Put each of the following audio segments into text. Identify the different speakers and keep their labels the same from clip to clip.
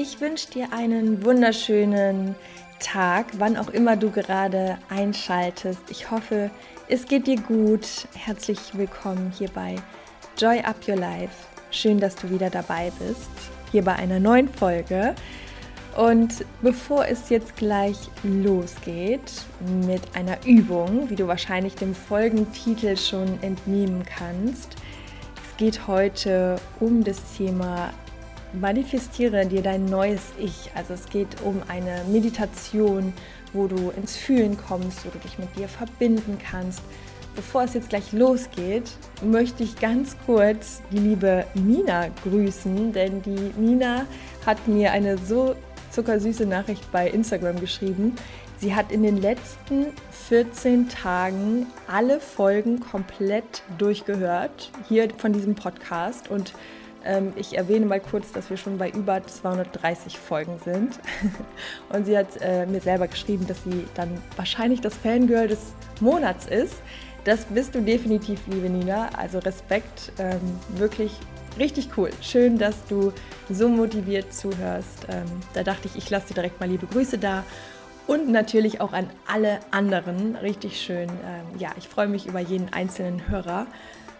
Speaker 1: Ich wünsche dir einen wunderschönen Tag, wann auch immer du gerade einschaltest. Ich hoffe, es geht dir gut. Herzlich willkommen hier bei Joy Up Your Life. Schön, dass du wieder dabei bist, hier bei einer neuen Folge. Und bevor es jetzt gleich losgeht mit einer Übung, wie du wahrscheinlich dem Folgentitel schon entnehmen kannst, es geht heute um das Thema Manifestiere dir dein neues Ich. Also es geht um eine Meditation, wo du ins Fühlen kommst, wo du dich mit dir verbinden kannst. Bevor es jetzt gleich losgeht, möchte ich ganz kurz die liebe Nina grüßen, denn die Nina hat mir eine so zuckersüße Nachricht bei Instagram geschrieben. Sie hat in den letzten 14 Tagen alle Folgen komplett durchgehört, hier von diesem Podcast und ich erwähne mal kurz, dass wir schon bei über 230 Folgen sind. Und sie hat äh, mir selber geschrieben, dass sie dann wahrscheinlich das Fangirl des Monats ist. Das bist du definitiv, liebe Nina. Also Respekt, ähm, wirklich richtig cool. Schön, dass du so motiviert zuhörst. Ähm, da dachte ich, ich lasse dir direkt mal liebe Grüße da. Und natürlich auch an alle anderen. Richtig schön. Ähm, ja, ich freue mich über jeden einzelnen Hörer.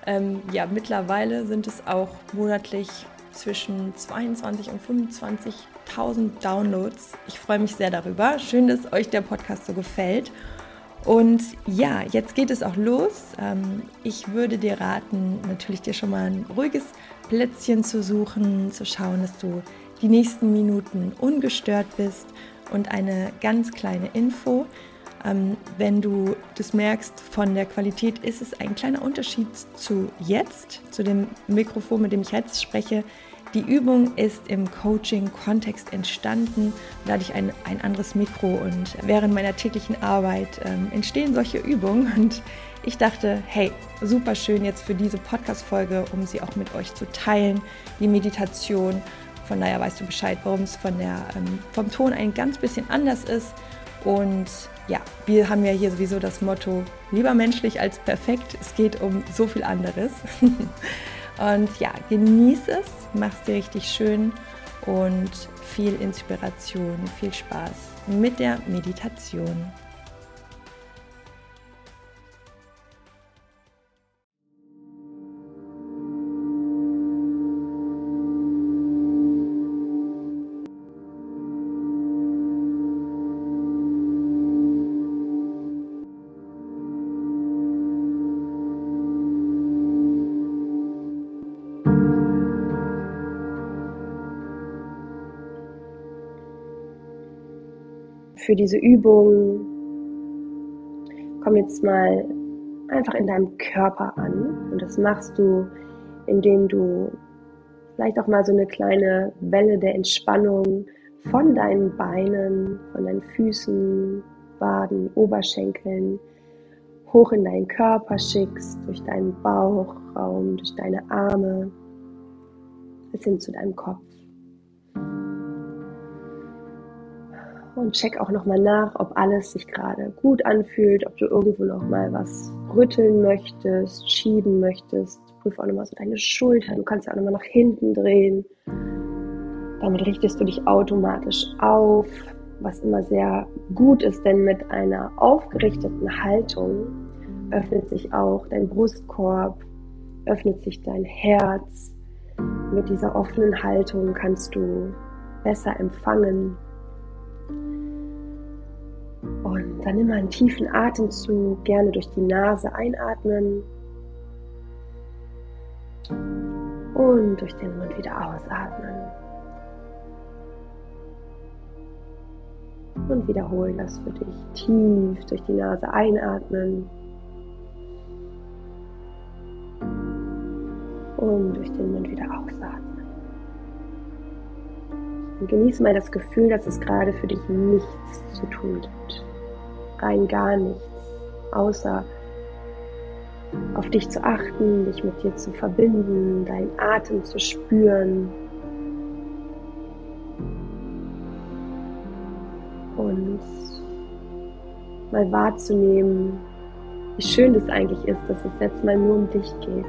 Speaker 1: Ähm, ja, mittlerweile sind es auch monatlich zwischen 22 und 25.000 Downloads. Ich freue mich sehr darüber. Schön, dass euch der Podcast so gefällt. Und ja, jetzt geht es auch los. Ähm, ich würde dir raten, natürlich dir schon mal ein ruhiges Plätzchen zu suchen, zu schauen, dass du die nächsten Minuten ungestört bist. Und eine ganz kleine Info. Ähm, wenn du das merkst, von der Qualität ist es ein kleiner Unterschied zu jetzt, zu dem Mikrofon, mit dem ich jetzt spreche. Die Übung ist im Coaching-Kontext entstanden. Da hatte ich ein, ein anderes Mikro und während meiner täglichen Arbeit ähm, entstehen solche Übungen. Und ich dachte, hey, super schön jetzt für diese Podcast-Folge, um sie auch mit euch zu teilen, die Meditation. Von daher weißt du Bescheid, warum es von der, ähm, vom Ton ein ganz bisschen anders ist. Und ja, wir haben ja hier sowieso das Motto, lieber menschlich als perfekt. Es geht um so viel anderes. und ja, genieße es, mach es dir richtig schön und viel Inspiration, viel Spaß mit der Meditation. Für diese Übung komm jetzt mal einfach in deinem Körper an. Und das machst du, indem du vielleicht auch mal so eine kleine Welle der Entspannung von deinen Beinen, von deinen Füßen, Waden, Oberschenkeln hoch in deinen Körper schickst, durch deinen Bauchraum, durch deine Arme bis hin zu deinem Kopf. Und check auch nochmal nach, ob alles sich gerade gut anfühlt, ob du irgendwo nochmal was rütteln möchtest, schieben möchtest. Prüf auch nochmal so deine Schultern. Du kannst ja auch nochmal nach hinten drehen. Damit richtest du dich automatisch auf, was immer sehr gut ist, denn mit einer aufgerichteten Haltung öffnet sich auch dein Brustkorb, öffnet sich dein Herz. Mit dieser offenen Haltung kannst du besser empfangen, dann nimm einen tiefen Atemzug, gerne durch die Nase einatmen und durch den Mund wieder ausatmen. Und wiederholen das für dich. Tief durch die Nase einatmen. Und durch den Mund wieder ausatmen. Und genieße mal das Gefühl, dass es gerade für dich nichts zu tun gibt. Rein gar nichts, außer auf dich zu achten, dich mit dir zu verbinden, deinen Atem zu spüren. Und mal wahrzunehmen, wie schön das eigentlich ist, dass es jetzt mal nur um dich geht.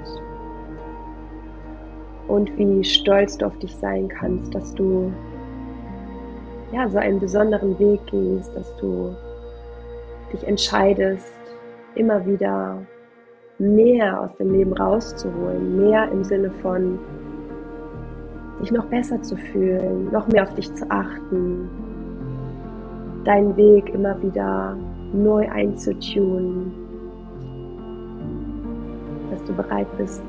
Speaker 1: Und wie stolz du auf dich sein kannst, dass du
Speaker 2: ja, so einen besonderen Weg gehst, dass du dich entscheidest, immer wieder mehr aus dem Leben rauszuholen, mehr im Sinne von dich noch besser zu fühlen, noch mehr auf dich zu achten, deinen Weg immer wieder neu einzutunen, dass du bereit bist,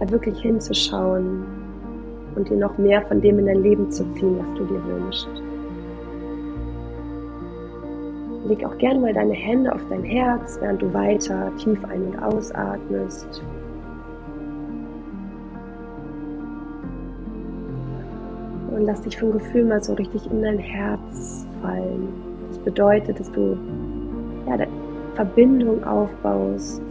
Speaker 2: da wirklich hinzuschauen und dir noch mehr von dem in dein Leben zu ziehen, was du dir wünschst. Leg auch gerne mal deine Hände auf dein Herz, während du weiter tief ein- und ausatmest. Und lass dich vom Gefühl mal so richtig in dein Herz fallen. Das bedeutet, dass du ja, Verbindung aufbaust.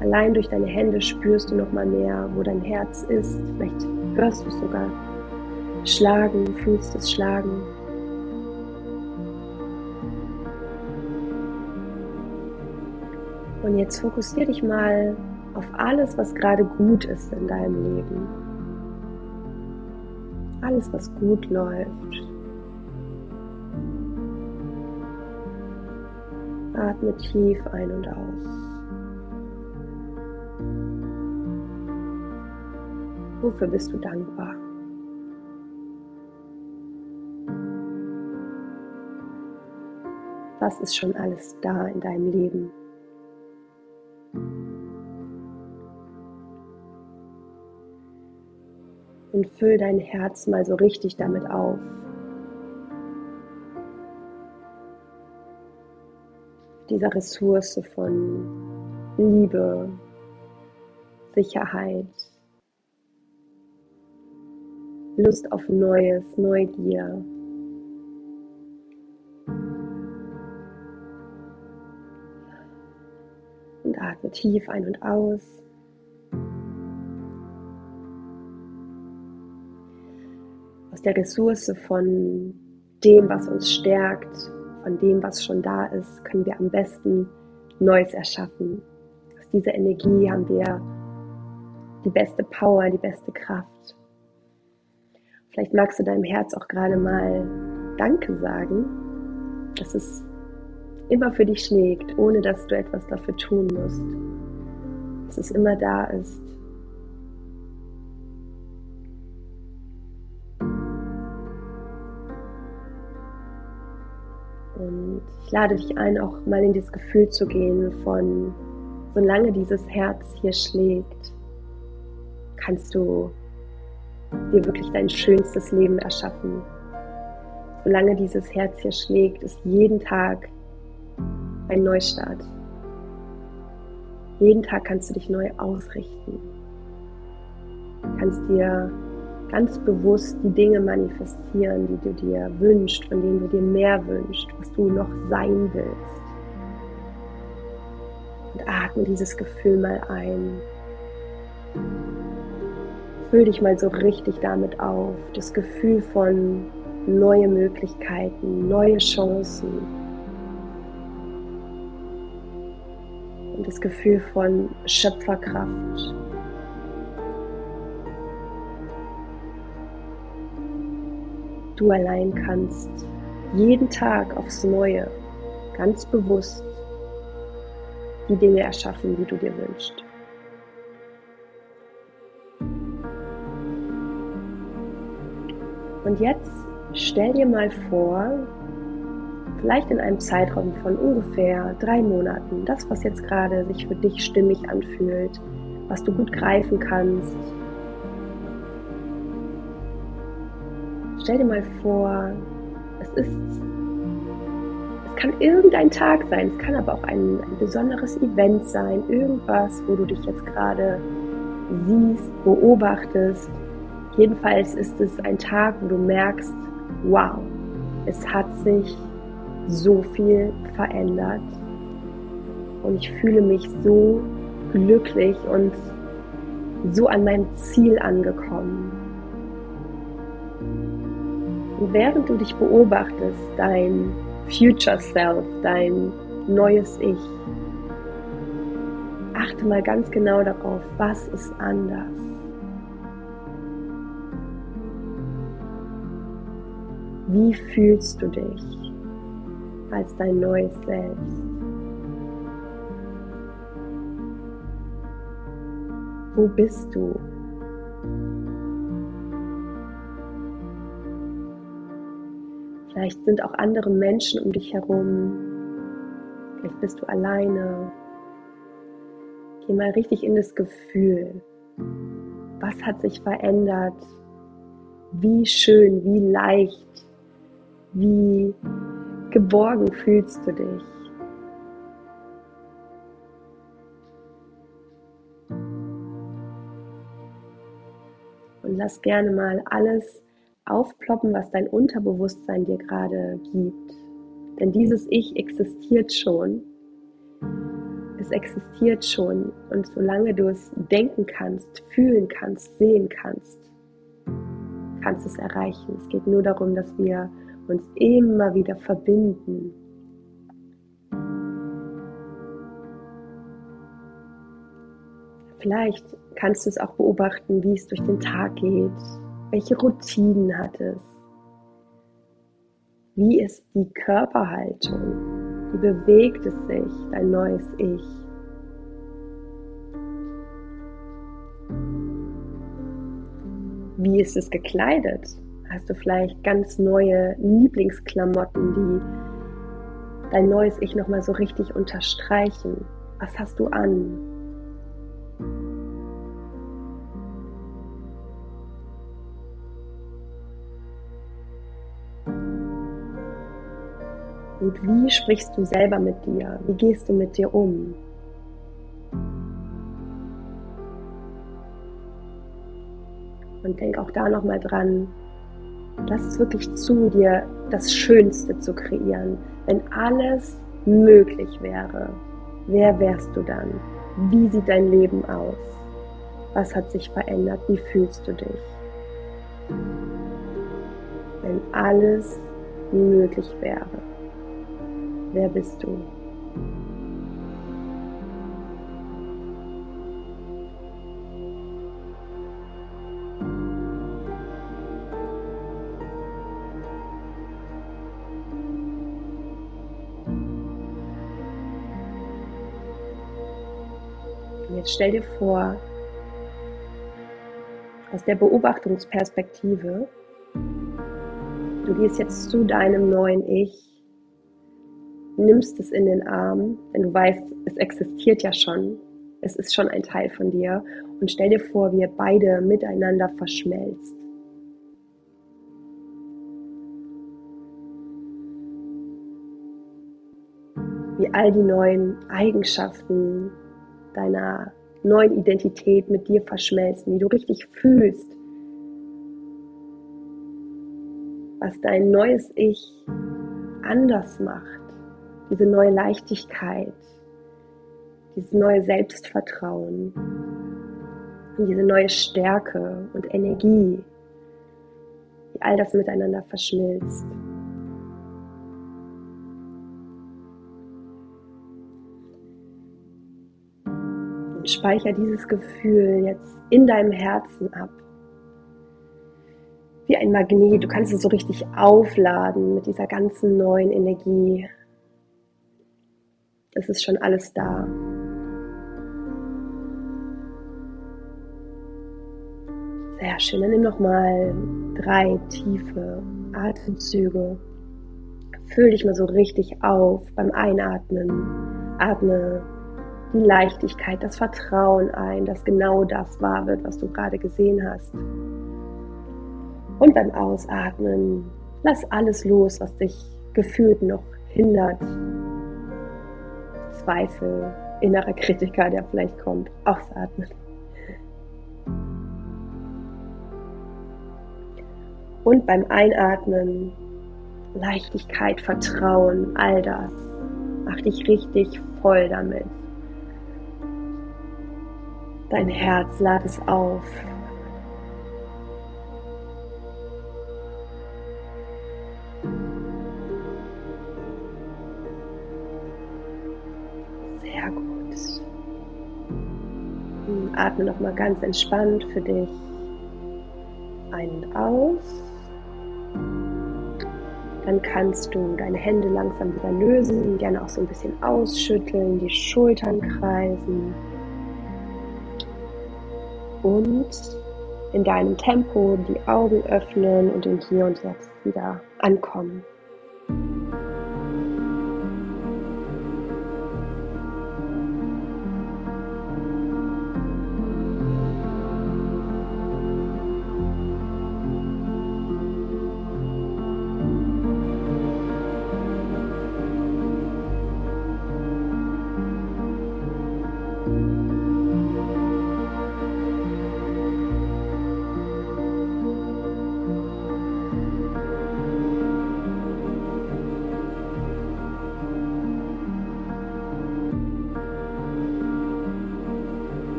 Speaker 2: Allein durch deine Hände spürst du noch mal mehr, wo dein Herz ist. Vielleicht hörst du es sogar schlagen, fühlst es schlagen. Und jetzt fokussiere dich mal auf alles, was gerade gut ist in deinem Leben. Alles, was gut läuft. Atme tief ein und aus. Wofür bist du dankbar? Was ist schon alles da in deinem Leben? Und füll dein Herz mal so richtig damit auf. Dieser Ressource von Liebe, Sicherheit, Lust auf Neues, Neugier. Und atme tief ein und aus. Der Ressource von dem, was uns stärkt, von dem, was schon da ist, können wir am besten Neues erschaffen. Aus dieser Energie haben wir die beste Power, die beste Kraft. Vielleicht magst du deinem Herz auch gerade mal Danke sagen, dass es immer für dich schlägt, ohne dass du etwas dafür tun musst. Dass es immer da ist, Und ich lade dich ein, auch mal in dieses Gefühl zu gehen von, solange dieses Herz hier schlägt, kannst du dir wirklich dein schönstes Leben erschaffen. Solange dieses Herz hier schlägt, ist jeden Tag ein Neustart. Jeden Tag kannst du dich neu ausrichten. Kannst dir ganz bewusst die Dinge manifestieren, die du dir wünschst, von denen du dir mehr wünschst, was du noch sein willst. Und atme dieses Gefühl mal ein. Füll dich mal so richtig damit auf. Das Gefühl von neue Möglichkeiten, neue Chancen. Und das Gefühl von Schöpferkraft, Du allein kannst jeden Tag aufs Neue ganz bewusst die Dinge erschaffen, die du dir wünschst. Und jetzt stell dir mal vor, vielleicht in einem Zeitraum von ungefähr drei Monaten, das, was jetzt gerade sich für dich stimmig anfühlt, was du gut greifen kannst, stell dir mal vor, es ist, es kann irgendein Tag sein, es kann aber auch ein, ein besonderes Event sein, irgendwas, wo du dich jetzt gerade siehst, beobachtest. Jedenfalls ist es ein Tag, wo du merkst, wow, es hat sich so viel verändert und ich fühle mich so glücklich und so an meinem Ziel angekommen. Und während du dich beobachtest, dein Future Self, dein neues Ich, achte mal ganz genau darauf, was ist anders. Wie fühlst du dich als dein neues Selbst? Wo bist du? Vielleicht sind auch andere Menschen um dich herum. Vielleicht bist du alleine. Geh mal richtig in das Gefühl. Was hat sich verändert? Wie schön, wie leicht, wie geborgen fühlst du dich? Und lass gerne mal alles aufploppen, was dein Unterbewusstsein dir gerade gibt. Denn dieses Ich existiert schon. Es existiert schon. Und solange du es denken kannst, fühlen kannst, sehen kannst, kannst du es erreichen. Es geht nur darum, dass wir uns immer wieder verbinden. Vielleicht kannst du es auch beobachten, wie es durch den Tag geht, welche Routinen hat es? Wie ist die Körperhaltung? Wie bewegt es sich, dein neues Ich? Wie ist es gekleidet? Hast du vielleicht ganz neue Lieblingsklamotten, die dein neues Ich nochmal so richtig unterstreichen? Was hast du an? Und wie sprichst du selber mit dir? Wie gehst du mit dir um? Und denk auch da nochmal dran, lass es wirklich zu, dir das Schönste zu kreieren. Wenn alles möglich wäre, wer wärst du dann? Wie sieht dein Leben aus? Was hat sich verändert? Wie fühlst du dich? Wenn alles möglich wäre. Wer bist du? jetzt stell dir vor, aus der Beobachtungsperspektive, du gehst jetzt zu deinem neuen Ich nimmst es in den Arm, denn du weißt, es existiert ja schon, es ist schon ein Teil von dir. Und stell dir vor, wie ihr beide miteinander verschmelzt. Wie all die neuen Eigenschaften deiner neuen Identität mit dir verschmelzen, wie du richtig fühlst, was dein neues Ich anders macht diese neue Leichtigkeit, dieses neue Selbstvertrauen und diese neue Stärke und Energie, wie all das miteinander verschmilzt. Und speicher dieses Gefühl jetzt in deinem Herzen ab wie ein Magnet. Du kannst es so richtig aufladen mit dieser ganzen neuen Energie. Es ist schon alles da. Sehr schön. Dann nimm nochmal drei tiefe Atemzüge. Füll dich mal so richtig auf beim Einatmen. Atme die Leichtigkeit, das Vertrauen ein, dass genau das wahr wird, was du gerade gesehen hast. Und beim Ausatmen lass alles los, was dich gefühlt noch hindert, Zweifel, innerer Kritiker, der vielleicht kommt. Ausatmen. Und beim Einatmen Leichtigkeit, Vertrauen, all das. Mach dich richtig voll damit. Dein Herz lad es auf. Atme nochmal ganz entspannt für dich ein und aus. dann kannst du deine Hände langsam wieder lösen, gerne auch so ein bisschen ausschütteln, die Schultern kreisen und in deinem Tempo die Augen öffnen und im Hier und Jetzt wieder ankommen.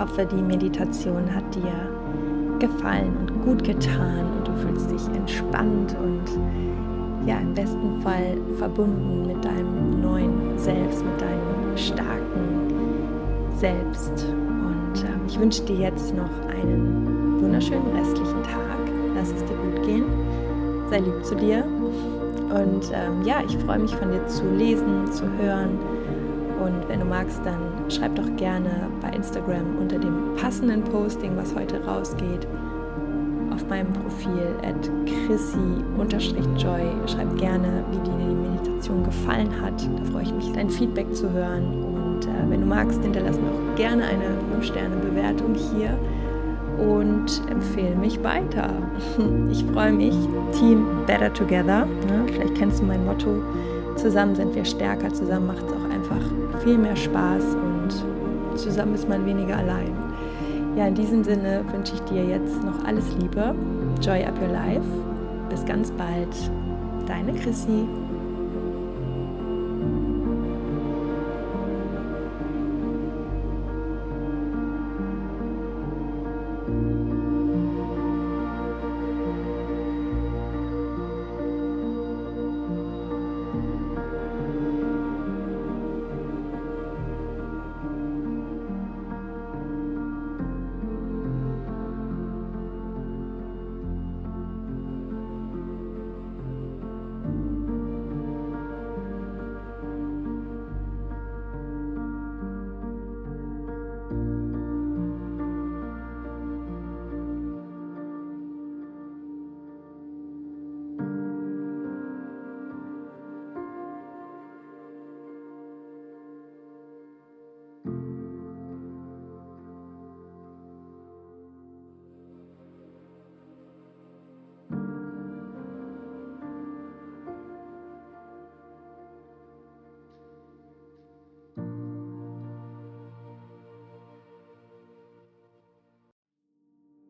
Speaker 1: Hoffe, die Meditation hat dir gefallen und gut getan und du fühlst dich entspannt und ja, im besten Fall verbunden mit deinem neuen Selbst, mit deinem starken Selbst. Und ähm, ich wünsche dir jetzt noch einen wunderschönen restlichen Tag. Lass es dir gut gehen. Sei lieb zu dir. Und ähm, ja, ich freue mich von dir zu lesen, zu hören. Und wenn du magst, dann schreib doch gerne bei Instagram unter dem passenden Posting, was heute rausgeht, auf meinem Profil at chrissy-joy. Schreib gerne, wie dir die Meditation gefallen hat. Da freue ich mich, dein Feedback zu hören. Und äh, wenn du magst, hinterlass mir auch gerne eine 5-Sterne-Bewertung hier und empfehle mich weiter. Ich freue mich. Team Better Together. Ne? Vielleicht kennst du mein Motto. Zusammen sind wir stärker, zusammen macht es auch einfach viel mehr Spaß und zusammen ist man weniger allein. Ja, in diesem Sinne wünsche ich dir jetzt noch alles Liebe. Joy up your life. Bis ganz bald. Deine Chrissy.